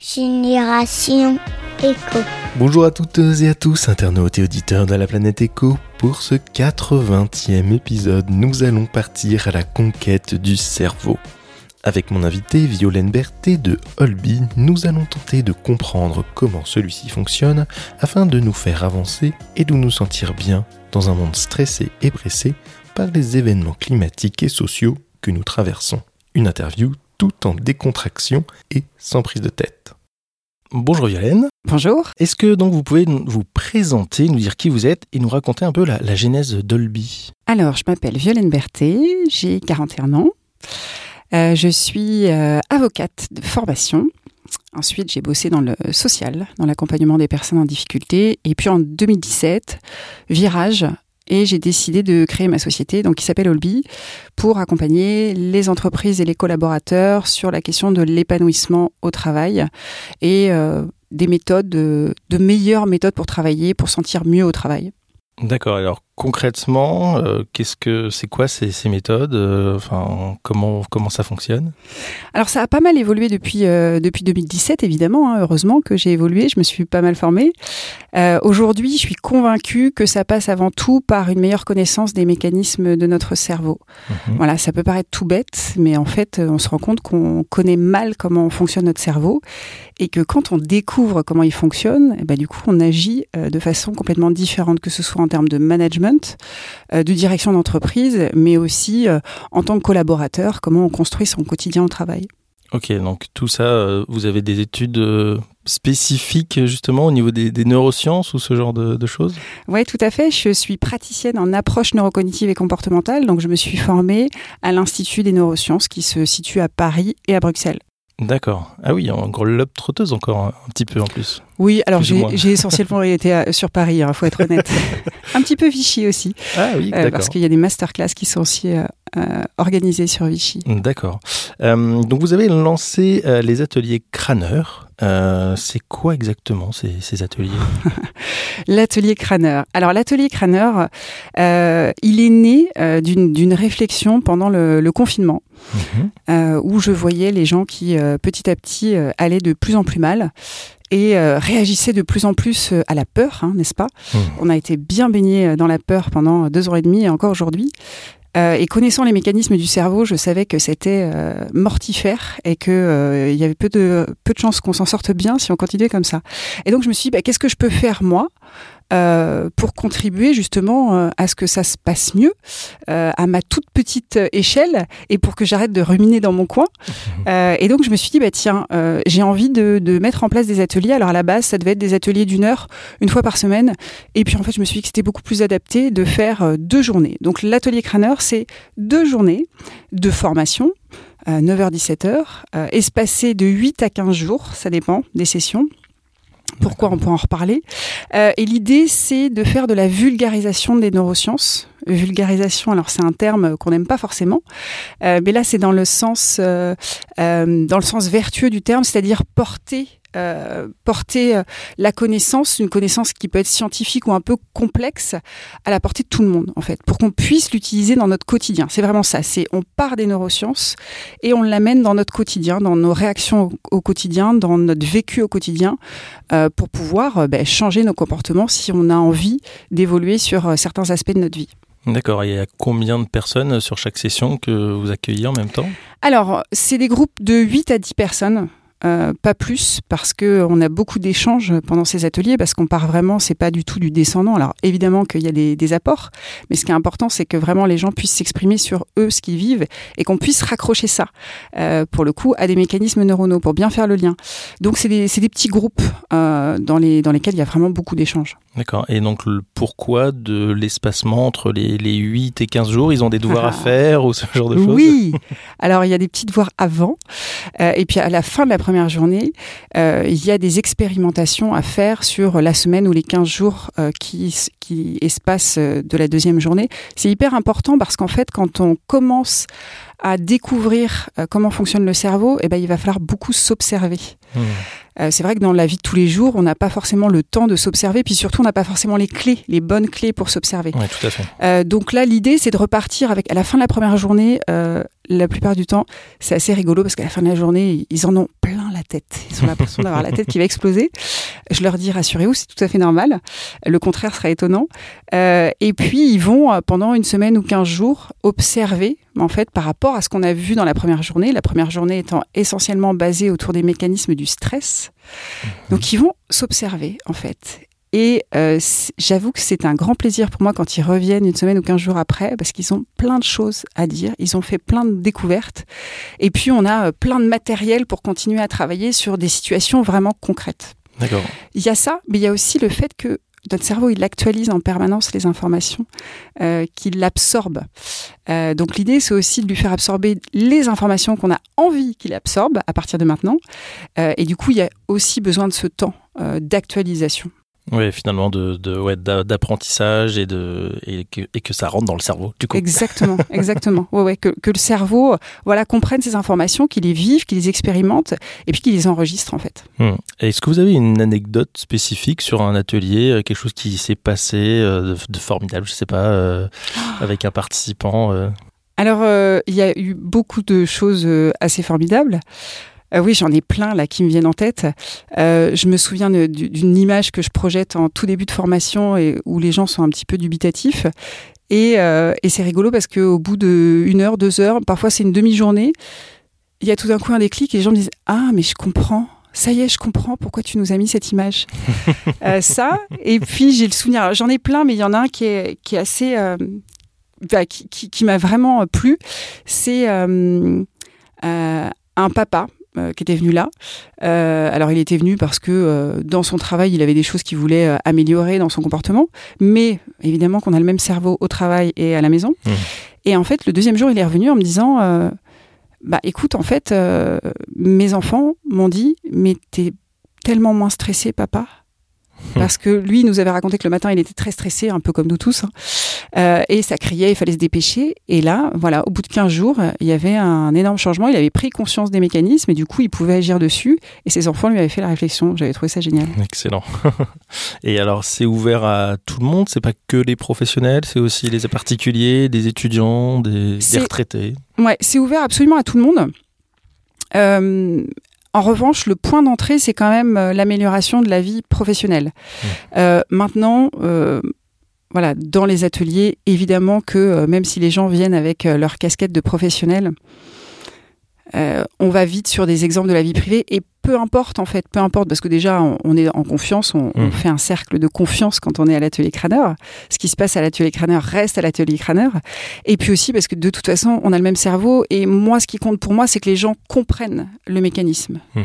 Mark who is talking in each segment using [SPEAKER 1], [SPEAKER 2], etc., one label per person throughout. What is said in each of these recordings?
[SPEAKER 1] Génération Echo.
[SPEAKER 2] Bonjour à toutes et à tous, internautes et auditeurs de la planète Echo. Pour ce 80e épisode, nous allons partir à la conquête du cerveau. Avec mon invité Violaine Berthet de Holby, nous allons tenter de comprendre comment celui-ci fonctionne afin de nous faire avancer et de nous sentir bien dans un monde stressé et pressé par les événements climatiques et sociaux que nous traversons. Une interview tout en décontraction et sans prise de tête. Bonjour Violaine.
[SPEAKER 3] Bonjour.
[SPEAKER 2] Est-ce que donc vous pouvez vous présenter, nous dire qui vous êtes et nous raconter un peu la, la genèse d'Olby?
[SPEAKER 3] Alors, je m'appelle Violaine Berthet, j'ai 41 ans. Euh, je suis euh, avocate de formation. Ensuite, j'ai bossé dans le social, dans l'accompagnement des personnes en difficulté. Et puis en 2017, virage, et j'ai décidé de créer ma société, donc qui s'appelle Olby, pour accompagner les entreprises et les collaborateurs sur la question de l'épanouissement au travail et euh, des méthodes, de, de meilleures méthodes pour travailler, pour sentir mieux au travail.
[SPEAKER 2] D'accord. Alors concrètement, euh, qu'est-ce que c'est quoi ces, ces méthodes euh, Enfin, comment comment ça fonctionne?
[SPEAKER 3] Alors ça a pas mal évolué depuis euh, depuis 2017 évidemment. Hein, heureusement que j'ai évolué, je me suis pas mal formée. Aujourd'hui, je suis convaincue que ça passe avant tout par une meilleure connaissance des mécanismes de notre cerveau.
[SPEAKER 2] Mhm.
[SPEAKER 3] Voilà, ça peut paraître tout bête, mais en fait, on se rend compte qu'on connaît mal comment fonctionne notre cerveau et que quand on découvre comment il fonctionne, eh ben, du coup, on agit de façon complètement différente, que ce soit en termes de management, euh, de direction d'entreprise, mais aussi euh, en tant que collaborateur, comment on construit son quotidien au travail.
[SPEAKER 2] Ok, donc tout ça, euh, vous avez des études spécifiques justement au niveau des, des neurosciences ou ce genre de, de choses?
[SPEAKER 3] Oui, tout à fait. Je suis praticienne en approche neurocognitive et comportementale, donc je me suis formée à l'Institut des neurosciences qui se situe à Paris et à Bruxelles.
[SPEAKER 2] D'accord. Ah oui, en gros lobe trotteuse encore un, un petit peu en plus.
[SPEAKER 3] Oui, alors j'ai essentiellement été à- sur Paris, il faut être honnête. Un petit peu Vichy aussi,
[SPEAKER 2] Ah oui,
[SPEAKER 3] euh,
[SPEAKER 2] d'accord.
[SPEAKER 3] parce qu'il y a des masterclass qui sont aussi euh, euh, organisées sur Vichy.
[SPEAKER 2] D'accord. Euh, donc vous avez lancé euh, les ateliers crâneurs. Euh, c'est quoi exactement ces, ces ateliers
[SPEAKER 3] L'atelier crâneur. Alors l'atelier crâneur, euh, il est né euh, d'une réflexion pendant le, le confinement.
[SPEAKER 2] Mhm.
[SPEAKER 3] où je voyais les gens qui petit à petit allaient de plus en plus mal et réagissaient de plus en plus à la peur, hein, n'est-ce pas?
[SPEAKER 2] Mhm.
[SPEAKER 3] On a été bien baigné dans la peur pendant deux ans et demi et encore aujourd'hui. Euh, et connaissant les mécanismes du cerveau, je savais que c'était euh, mortifère et que euh, il y avait peu de peu de chances qu'on s'en sorte bien si on continuait comme ça. Et donc je me suis dit, bah, qu'est-ce que je peux faire moi euh, pour contribuer justement euh, à ce que ça se passe mieux euh, à ma toute petite euh, échelle et pour que j'arrête de ruminer dans mon coin. Euh, et donc je me suis dit bah tiens euh, j'ai envie de, de mettre en place des ateliers. Alors à la base ça devait être des ateliers d'une heure une fois par semaine et puis en fait je me suis dit que c'était beaucoup plus adapté de faire deux journées. Donc l'atelier crâneur c'est deux journées de formation. euh, 9h-17h, euh, espacées de 8 à 15 jours, ça dépend des sessions. Pourquoi on peut en reparler Euh, Et l'idée, c'est de faire de la vulgarisation des neurosciences. Vulgarisation, alors c'est un terme qu'on n'aime pas forcément, euh, mais là c'est dans le sens, euh, dans le sens vertueux du terme, c'est-à-dire porter. Euh, porter euh, la connaissance, une connaissance qui peut être scientifique ou un peu complexe, à la portée de tout le monde, en fait, pour qu'on puisse l'utiliser dans notre quotidien. C'est vraiment ça. C'est on part des neurosciences et on l'amène dans notre quotidien, dans nos réactions au, au quotidien, dans notre vécu au quotidien, euh, pour pouvoir euh, ben, changer nos comportements si on a envie d'évoluer sur certains aspects de notre vie.
[SPEAKER 2] D'accord. Il y a combien de personnes sur chaque session que vous accueillez en même temps?
[SPEAKER 3] Alors, c'est des groupes de 8 à 10 personnes. Euh, pas plus parce que on a beaucoup d'échanges pendant ces ateliers parce qu'on part vraiment c'est pas du tout du descendant alors évidemment qu'il y a des, des apports mais ce qui est important c'est que vraiment les gens puissent s'exprimer sur eux ce qu'ils vivent et qu'on puisse raccrocher ça euh, pour le coup à des mécanismes neuronaux pour bien faire le lien donc c'est des, c'est des petits groupes euh, dans, les, dans lesquels il y a vraiment beaucoup d'échanges
[SPEAKER 2] D'accord. Et donc le pourquoi de l'espacement entre les, les 8 et 15 jours Ils ont des devoirs à
[SPEAKER 3] Ah.
[SPEAKER 2] faire ou ce genre de choses?
[SPEAKER 3] Oui. Alors il y a des petits devoirs avant, et puis à la fin de la première journée, euh, il y a des expérimentations à faire sur la semaine ou les 15 jours euh, qui, qui espacent euh, de la deuxième journée. C'est hyper important parce qu'en fait, quand on commence à découvrir euh, comment fonctionne le cerveau, eh ben, il va falloir beaucoup s'observer. Euh, c'est vrai que dans la vie de tous les jours, on n'a pas forcément le temps de s'observer, puis surtout, on n'a pas forcément les clés, les bonnes clés pour s'observer.
[SPEAKER 2] Oui, tout à fait.
[SPEAKER 3] Euh, donc là, l'idée, c'est de repartir avec, à la fin de la première journée, la plupart du temps, c'est assez rigolo parce qu'à la fin de la journée, ils en ont plein tête. Ils ont l'impression d'avoir la tête qui va exploser. Je leur dis rassurez-vous, c'est tout à fait normal. Le contraire serait étonnant. Euh, et puis ils vont euh, pendant une semaine ou quinze jours observer en fait par rapport à ce qu'on a vu dans la première journée. La première journée étant essentiellement basée autour des mécanismes du stress. Donc ils vont s'observer en fait et euh, j'avoue que c'est un grand plaisir pour moi quand ils reviennent une semaine ou quinze jours après, parce qu'ils ont plein de choses à dire, ils ont fait plein de découvertes, et puis on a euh, plein de matériel pour continuer à travailler sur des situations vraiment concrètes.
[SPEAKER 2] D'accord.
[SPEAKER 3] Il y a ça, mais il y a aussi le fait que notre cerveau, il actualise en permanence les informations, euh, qu'il absorbe. Euh, donc l'idée, c'est aussi de lui faire absorber les informations qu'on a envie qu'il absorbe à partir de maintenant. Euh, et du coup, il y a aussi besoin de ce temps d'actualisation.
[SPEAKER 2] Oui, finalement, de, de ouais, d'apprentissage et, de, et que, et, que, ça rentre dans le cerveau, du coup.
[SPEAKER 3] Exactement, exactement. Ouais, ouais, que, que, le cerveau voilà, comprenne ces informations, qu'il les vive, qu'il les expérimente et puis qu'il les enregistre, en fait.
[SPEAKER 2] Hmm. Est-ce que vous avez une anecdote spécifique sur un atelier, euh, quelque chose qui s'est passé euh, de, de, formidable, je sais pas, euh, avec un participant euh...
[SPEAKER 3] Alors, il y a eu beaucoup de choses assez formidables. Euh, oui, j'en ai plein là qui me viennent en tête. Euh, je me souviens d'une image que je projette en tout début de formation et où les gens sont un petit peu dubitatifs. Et, euh, c'est rigolo parce qu'au bout d'une heure, deux heures, parfois c'est une demi-journée, il y a tout d'un coup un déclic et les gens me disent Ah, mais je comprends. Ça y est, je comprends pourquoi tu nous as mis cette image. euh, ça, et puis j'ai le souvenir, j'en ai plein, mais il y en a un qui est, assez. Bah, qui, m'a vraiment plu. C'est un papa euh, qui était venu là. Euh, alors il était venu parce que euh, dans son travail, il avait des choses qu'il voulait améliorer dans son comportement, mais évidemment qu'on a le même cerveau au travail et à la maison. Mmh. Et en fait, le deuxième jour, il est revenu en me disant, bah écoute, en fait, mes enfants m'ont dit, mais t'es tellement moins stressé, papa. Parce que lui nous avait raconté que le matin il était très stressé, un peu comme nous tous, hein. Euh, et ça criait, il fallait se dépêcher. Et là, voilà, au bout de 15 jours, il y avait un énorme changement. Il avait pris conscience des mécanismes et du coup il pouvait agir dessus. Et ses enfants lui avaient fait la réflexion. J'avais trouvé ça génial.
[SPEAKER 2] Excellent. et alors c'est ouvert à tout le monde, c'est pas que les professionnels, c'est aussi les particuliers, des étudiants, des, des retraités?
[SPEAKER 3] Ouais, c'est ouvert absolument à tout le monde. Euh, en revanche, le point d'entrée, c'est quand même euh, l'amélioration de la vie professionnelle. Mmh. Euh, maintenant, euh, voilà, dans les ateliers, évidemment que euh, même si les gens viennent avec euh, leur casquette de professionnel, euh, on va vite sur des exemples de la vie privée et peu importe en fait, peu importe parce que déjà on, on est en confiance, on, mmh. on, fait un cercle de confiance quand on est à l'atelier crâneur. Ce qui se passe à l'atelier crâneur reste à l'atelier crâneur. Et puis aussi parce que de toute façon on a le même cerveau et moi ce qui compte pour moi c'est que les gens comprennent le mécanisme. Mmh,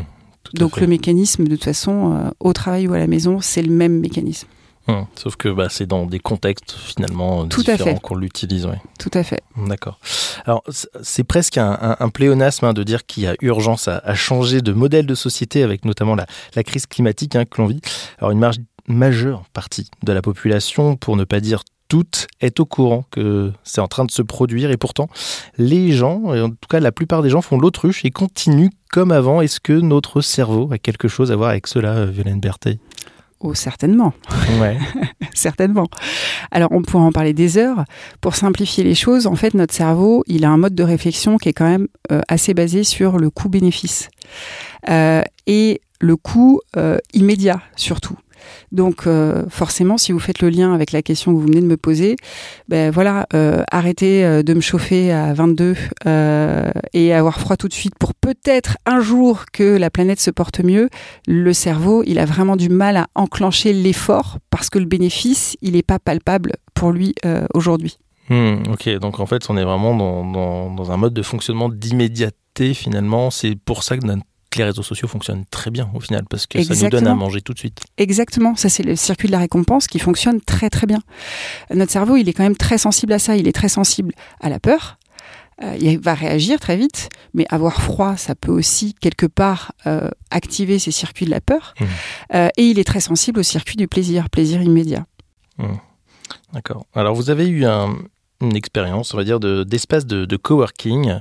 [SPEAKER 3] Donc le mécanisme de toute façon au travail ou à la maison c'est le même mécanisme.
[SPEAKER 2] Hum, sauf que bah, c'est dans des contextes finalement
[SPEAKER 3] Tout
[SPEAKER 2] différents qu'on l'utilise. Ouais.
[SPEAKER 3] Tout à fait.
[SPEAKER 2] D'accord. Alors c'est presque un, un, un pléonasme hein, de dire qu'il y a urgence à, à, changer de modèle de société avec notamment la, la crise climatique hein, que l'on vit. Alors une marge majeure partie de la population, pour ne pas dire toute, est au courant que c'est en train de se produire et pourtant les gens, et en tout cas la plupart des gens font l'autruche et continuent comme avant. Est-ce que notre cerveau a quelque chose à voir avec cela, Violaine Bertheil
[SPEAKER 3] Oh, certainement.
[SPEAKER 2] Ouais.
[SPEAKER 3] certainement. Alors, on pourrait en parler des heures. Pour simplifier les choses, en fait, notre cerveau, il a un mode de réflexion qui est quand même euh, assez basé sur le coût-bénéfice. Euh, et le coût euh, immédiat, surtout. Donc euh, forcément, si vous faites le lien avec la question que vous venez de me poser, ben voilà, euh, arrêtez euh, de me chauffer à 22 euh, et avoir froid tout de suite pour peut-être un jour que la planète se porte mieux. Le cerveau, il a vraiment du mal à enclencher l'effort parce que le bénéfice, il n'est pas palpable pour lui aujourd'hui.
[SPEAKER 2] Mmh, ok, donc en fait, on est vraiment dans, dans, dans un mode de fonctionnement d'immédiateté finalement. C'est pour ça que notre que les réseaux sociaux fonctionnent très bien au final parce que Exactement. ça nous donne à manger tout de suite.
[SPEAKER 3] Exactement, ça c'est le circuit de la récompense qui fonctionne très très bien. Notre cerveau, il est quand même très sensible à ça, il est très sensible à la peur. Euh, il va réagir très vite, mais avoir froid, ça peut aussi quelque part euh, activer ces circuits de la peur. Mmh. Euh, et il est très sensible au circuit du plaisir, plaisir immédiat.
[SPEAKER 2] Mmh. D'accord. Alors vous avez eu un, une expérience, on va dire, d'espace de, de, coworking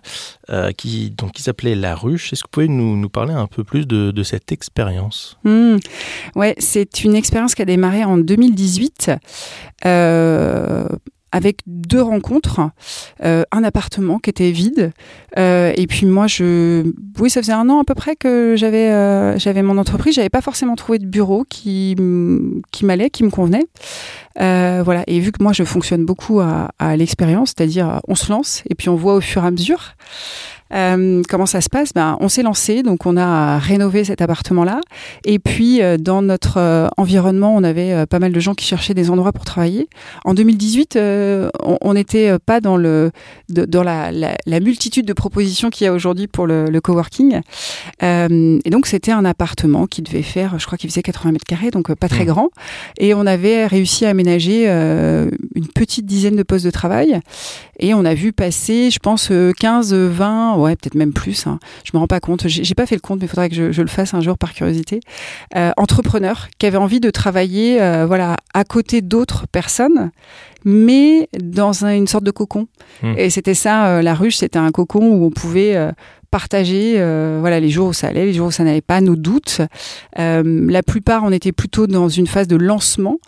[SPEAKER 2] euh, qui, donc, qui s'appelait La Ruche. Est-ce que vous pouvez nous, nous parler un peu plus de, de cette expérience?
[SPEAKER 3] Mmh. Ouais, c'est une expérience qui a démarré en 2018. Euh, avec deux rencontres, euh, un appartement qui était vide, euh, et puis moi je, oui ça faisait un an à peu près que j'avais euh, j'avais mon entreprise, j'avais pas forcément trouvé de bureau qui qui m'allait, qui me convenait, voilà. Et vu que moi je fonctionne beaucoup à, à l'expérience, c'est-à-dire on se lance et puis on voit au fur et à mesure. Euh, comment ça se passe? Ben, On s'est lancé, donc on a rénové cet appartement-là. Et puis, euh, dans notre euh, environnement, on avait pas mal de gens qui cherchaient des endroits pour travailler. En 2018, on n'était pas dans, le, dans la, la, multitude de propositions qu'il y a aujourd'hui pour le, le coworking. et donc, c'était un appartement qui devait faire, je crois qu'il faisait 80 mètres carrés, donc pas très grand. Et on avait réussi à aménager une petite dizaine de postes de travail. Et on a vu passer, je pense, 15, 20, ouais, peut-être même plus. Hein. Je me rends pas compte. J'ai pas fait le compte, mais il faudrait que je, je, le fasse un jour par curiosité. Euh, entrepreneurs qui avaient envie de travailler, euh, voilà, à côté d'autres personnes, mais dans une sorte de cocon. Hmm. Et c'était ça, euh, la ruche, c'était un cocon où on pouvait euh, partager euh, voilà les jours où ça allait, les jours où ça n'allait pas, nos doutes. la plupart, on était plutôt dans une phase de lancement.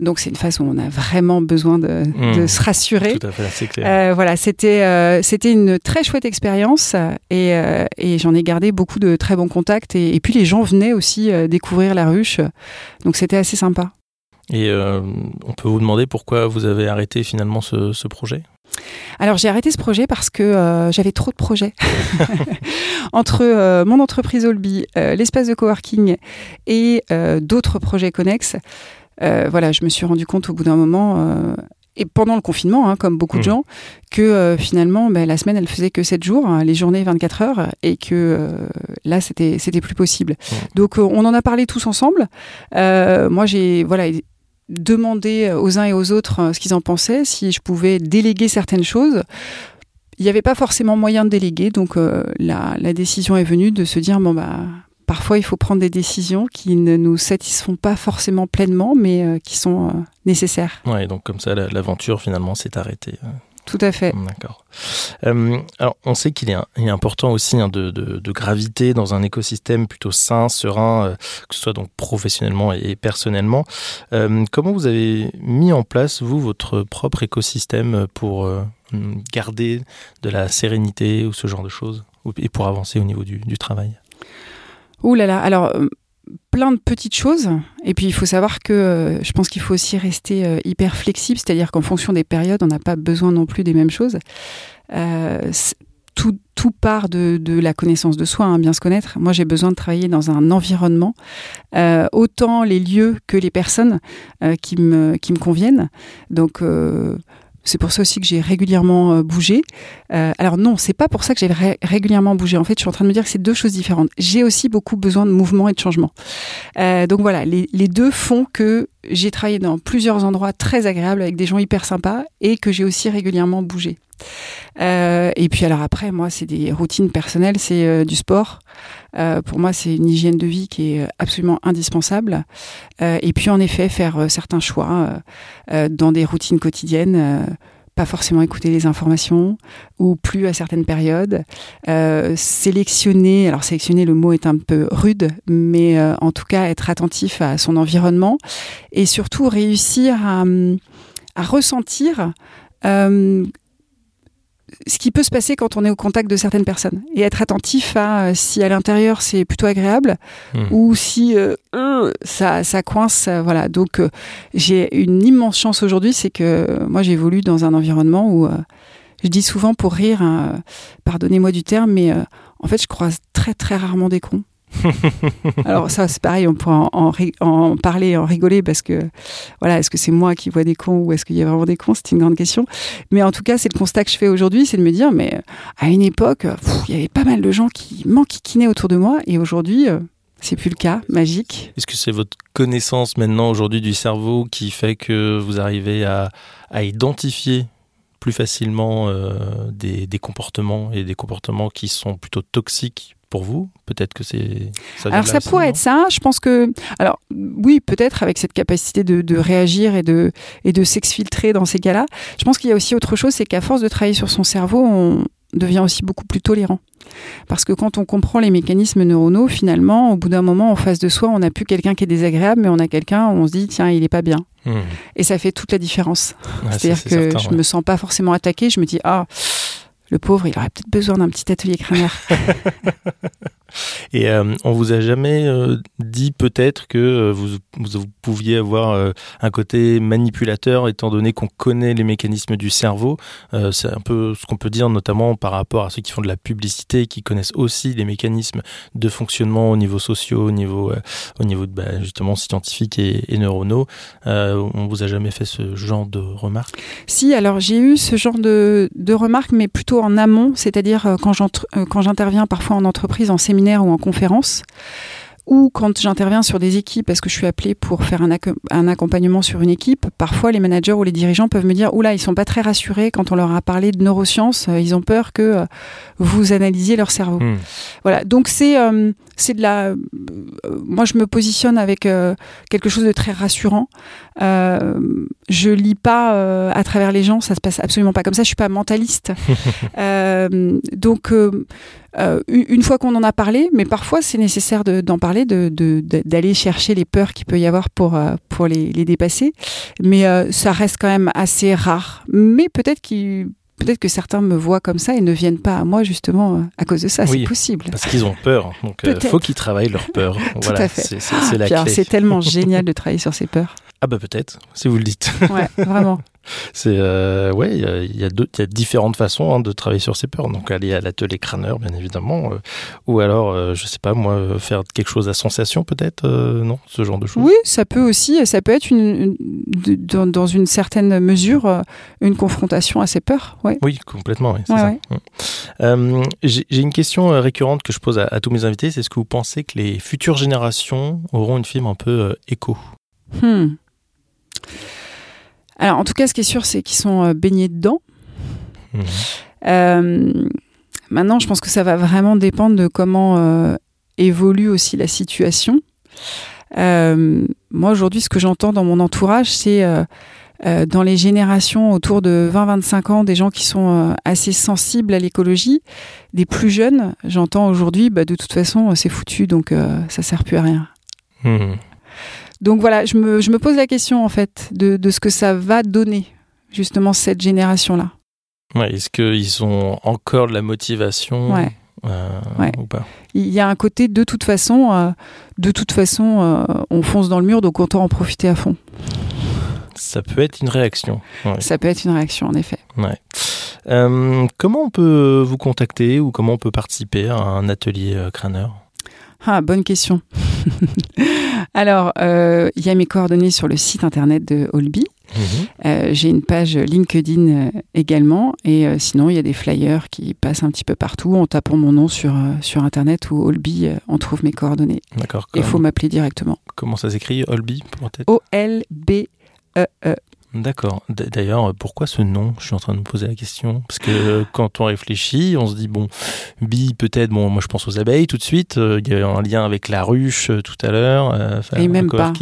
[SPEAKER 3] Donc c'est une phase où on a vraiment besoin de, mmh. se rassurer.
[SPEAKER 2] Tout à fait, c'est clair.
[SPEAKER 3] Euh, voilà, c'était euh, c'était une très chouette expérience et, euh, et j'en ai gardé beaucoup de très bons contacts et, et puis les gens venaient aussi découvrir la ruche, donc c'était assez sympa.
[SPEAKER 2] Et on peut vous demander pourquoi vous avez arrêté finalement ce, ce projet?
[SPEAKER 3] Alors j'ai arrêté ce projet parce que euh, j'avais trop de projets. Entre euh, mon entreprise Olby, euh, l'espace de coworking et d'autres projets connexes, voilà, je me suis rendu compte au bout d'un moment, euh, et pendant le confinement, hein, comme beaucoup de mmh. gens, que euh, finalement, ben, la semaine, elle faisait que 7 jours, hein, les journées 24 heures, et que là, c'était c'était plus possible. Mmh. Donc, on en a parlé tous ensemble. moi, j'ai voilà demandé aux uns et aux autres ce qu'ils en pensaient, si je pouvais déléguer certaines choses. Il n'y avait pas forcément moyen de déléguer, donc la, la, décision est venue de se dire bon bah parfois il faut prendre des décisions qui ne nous satisfont pas forcément pleinement, mais euh, qui sont euh, nécessaires.
[SPEAKER 2] Ouais, donc comme ça, l'aventure finalement s'est arrêtée. Euh.
[SPEAKER 3] Tout à fait.
[SPEAKER 2] D'accord. Euh, alors, on sait qu'il est, est, important aussi hein, de, de, de, graviter dans un écosystème plutôt sain, serein, euh, que ce soit donc professionnellement et, personnellement. Euh, comment vous avez mis en place, vous, votre propre écosystème pour garder de la sérénité ou ce genre de choses, et pour avancer au niveau du, du travail?
[SPEAKER 3] Ouh là là, alors euh, plein de petites choses. Et puis il faut savoir que euh, je pense qu'il faut aussi rester euh, hyper flexible, c'est-à-dire qu'en fonction des périodes, on n'a pas besoin non plus des mêmes choses. Tout, part de, la connaissance de soi, hein, bien se connaître. Moi, j'ai besoin de travailler dans un environnement, autant les lieux que les personnes qui, me, qui me conviennent. Donc, c'est pour ça aussi que j'ai régulièrement euh, bougé. Euh, alors non, c'est pas pour ça que j'ai ré régulièrement bougé. En fait, je suis en train de me dire que c'est deux choses différentes. J'ai aussi beaucoup besoin de mouvement et de changement. Euh, donc voilà, les, les, deux font que j'ai travaillé dans plusieurs endroits très agréables avec des gens hyper sympas et que j'ai aussi régulièrement bougé. Euh, et puis alors après, moi, c'est des routines personnelles, c'est euh, du sport. Euh, pour moi, c'est une hygiène de vie qui est absolument indispensable. Et puis en effet, faire certains choix dans des routines quotidiennes pas forcément écouter les informations ou plus à certaines périodes. Sélectionner, alors sélectionner le mot est un peu rude, mais en tout cas être attentif à son environnement et surtout réussir à, à ressentir euh, ce qui peut se passer quand on est au contact de certaines personnes et être attentif à euh, si à l'intérieur c'est plutôt agréable mmh. ou si euh, ça, ça coince. Euh, voilà. Donc euh, j'ai une immense chance aujourd'hui, c'est que moi j'évolue dans un environnement où je dis souvent pour rire, hein, pardonnez-moi du terme, mais en fait je croise très très rarement des cons. Alors ça, c'est pareil, on pourrait en, parler, en rigoler, parce que, voilà, est-ce que c'est moi qui vois des cons ou est-ce qu'il y a vraiment des cons? C'est une grande question. Mais en tout cas, c'est le constat que je fais aujourd'hui, c'est de me dire, mais à une époque, il y avait pas mal de gens qui m'enquiquinaient autour de moi, et aujourd'hui... Euh, c'est plus le cas, magique.
[SPEAKER 2] Est-ce que c'est votre connaissance maintenant aujourd'hui du cerveau qui fait que vous arrivez à, identifier plus facilement euh, des comportements et des comportements qui sont plutôt toxiques pour vous Peut-être que c'est.
[SPEAKER 3] Alors ça pourrait être ça. Je pense que, alors oui, peut-être avec cette capacité de, de, réagir et de et de s'exfiltrer dans ces cas-là. Je pense qu'il y a aussi autre chose, c'est qu'à force de travailler sur son cerveau, on, devient aussi beaucoup plus tolérant. Parce que quand on comprend les mécanismes neuronaux, finalement, au bout d'un moment, en face de soi, on n'a plus quelqu'un qui est désagréable, mais on a quelqu'un où on se dit, tiens, il est pas bien. Mmh. Et ça fait toute la différence. C'est-à-dire que je ne me sens pas forcément attaquée, je me dis, ah, le pauvre, il aurait peut-être besoin d'un petit atelier crânaire.
[SPEAKER 2] Et euh, on vous a jamais euh, dit peut-être que euh, vous, vous, pouviez avoir un côté manipulateur étant donné qu'on connaît les mécanismes du cerveau. c'est un peu ce qu'on peut dire notamment par rapport à ceux qui font de la publicité, qui connaissent aussi les mécanismes de fonctionnement au niveau social, au niveau, au niveau bah, justement scientifique et, et neuronaux. on vous a jamais fait ce genre de remarques?
[SPEAKER 3] Si, alors j'ai eu ce genre de, de remarques, mais plutôt en amont, c'est-à-dire quand j'interviens parfois en entreprise, en séminaire ou en conférence, ou quand j'interviens sur des équipes, parce que je suis appelée pour faire un, un, accompagnement sur une équipe, parfois les managers ou les dirigeants peuvent me dire Oula, ils sont pas très rassurés quand on leur a parlé de neurosciences, euh, ils ont peur que euh, vous analysiez leur cerveau. Hmm. Voilà, donc c'est euh, c'est de la. moi, je me positionne avec quelque chose de très rassurant. je lis pas à travers les gens, ça se passe absolument pas comme ça. Je suis pas mentaliste. donc euh, une fois qu'on en a parlé, mais parfois c'est nécessaire d'en parler, d'aller de, chercher les peurs qu'il peut y avoir pour, euh, pour les, dépasser. Mais euh, ça reste quand même assez rare. Mais peut-être qu'il peut-être que certains me voient comme ça et ne viennent pas à moi justement à cause de ça. c'est possible.
[SPEAKER 2] Parce qu'ils ont peur. Donc il faut qu'ils travaillent leur peur.
[SPEAKER 3] Tout à fait. C'est tellement génial de travailler sur ces peurs.
[SPEAKER 2] Ah bah peut-être, si vous le dites.
[SPEAKER 3] Ouais, vraiment.
[SPEAKER 2] C'est euh, ouais, il y a, y, y a, différentes façons hein, de travailler sur ces peurs. Donc aller à l'atelier crâneur, bien évidemment, euh, ou alors, euh, je sais pas moi, faire quelque chose à sensation peut-être, euh, non, ce genre de choses.
[SPEAKER 3] Oui, ça peut aussi, ça peut être une, dans, dans, une certaine mesure une confrontation à ces peurs. Ouais.
[SPEAKER 2] Oui, complètement. Oui, ouais, mmh. J'ai une question récurrente que je pose à, à tous mes invités, c'est est-ce que vous pensez que les futures générations auront une fibre un peu éco hmm.
[SPEAKER 3] Alors, en tout cas, ce qui est sûr, c'est qu'ils sont euh, baignés dedans. Mhm. Euh, maintenant, je pense que ça va vraiment dépendre de comment euh, évolue aussi la situation. moi, aujourd'hui, ce que j'entends dans mon entourage, c'est dans les générations autour de 20-25 ans, des gens qui sont assez sensibles à l'écologie, des plus jeunes, j'entends aujourd'hui, bah, de toute façon, c'est foutu, donc ça sert plus à rien. Mhm. Donc voilà, je me, je me, pose la question en fait de, de, ce que ça va donner justement cette génération-là.
[SPEAKER 2] Ouais, Est-ce qu'ils ont encore de la motivation euh, ou pas?
[SPEAKER 3] Il y a un côté de toute façon, euh, de toute façon, euh, on fonce dans le mur, donc autant en profiter à fond.
[SPEAKER 2] Ça peut être une réaction.
[SPEAKER 3] Ça peut être une réaction, en effet.
[SPEAKER 2] Ouais. comment on peut vous contacter ou comment on peut participer à un atelier crâneur?
[SPEAKER 3] Ah, bonne question. Alors, euh, il y a mes coordonnées sur le site internet de Holby. Mhm. Euh, j'ai une page LinkedIn euh, également. Et sinon, il y a des flyers qui passent un petit peu partout en tapant mon nom sur, sur internet ou Holby, on trouve mes coordonnées.
[SPEAKER 2] D'accord.
[SPEAKER 3] Il faut m'appeler directement.
[SPEAKER 2] Comment ça s'écrit Holby
[SPEAKER 3] O-L-B-E-E. e e
[SPEAKER 2] D'accord. D'ailleurs, pourquoi ce nom? Je suis en train de me poser la question. Parce que quand on réfléchit, on se dit, bon, bi peut-être, bon, moi je pense aux abeilles tout de suite. Euh, il y a un lien avec la ruche euh, tout à l'heure.
[SPEAKER 3] Euh, et même pas.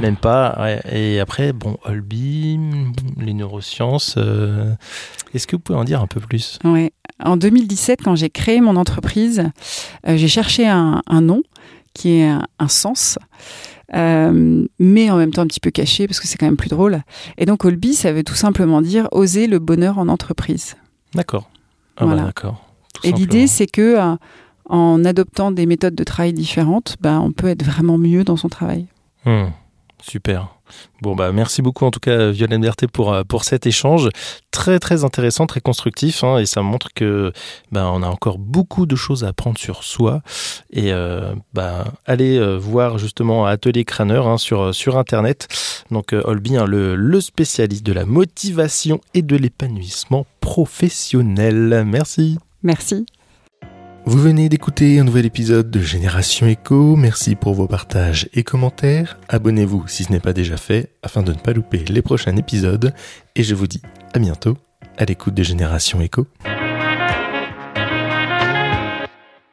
[SPEAKER 2] Même pas. Et après, bon, Holby, les neurosciences. Est-ce que vous pouvez en dire un peu plus?
[SPEAKER 3] Oui. En 2017, quand j'ai créé mon entreprise, j'ai cherché un, nom qui ait un sens. Euh, mais en même temps un petit peu caché parce que c'est quand même plus drôle. Et donc Olby, ça veut tout simplement dire oser le bonheur en entreprise.
[SPEAKER 2] D'accord. Ah bah, d'accord.
[SPEAKER 3] Et l'idée, c'est que euh, en adoptant des méthodes de travail différentes, bah, on peut être vraiment mieux dans son travail.
[SPEAKER 2] Hmm. super. Bon bah merci beaucoup en tout cas Violaine Berthet pour euh, pour cet échange très très intéressant, très constructif hein, et ça montre que bah, on a encore beaucoup de choses à apprendre sur soi et euh, bah, allez euh, voir justement Atelier Crâneur hein, sur sur internet donc hein, le, le spécialiste de la motivation et de l'épanouissement professionnel. Merci.
[SPEAKER 3] Merci.
[SPEAKER 2] Vous venez d'écouter un nouvel épisode de Génération Echo. Merci pour vos partages et commentaires. Abonnez-vous si ce n'est pas déjà fait afin de ne pas louper les prochains épisodes. Et je vous dis à bientôt à l'écoute de Génération Echo.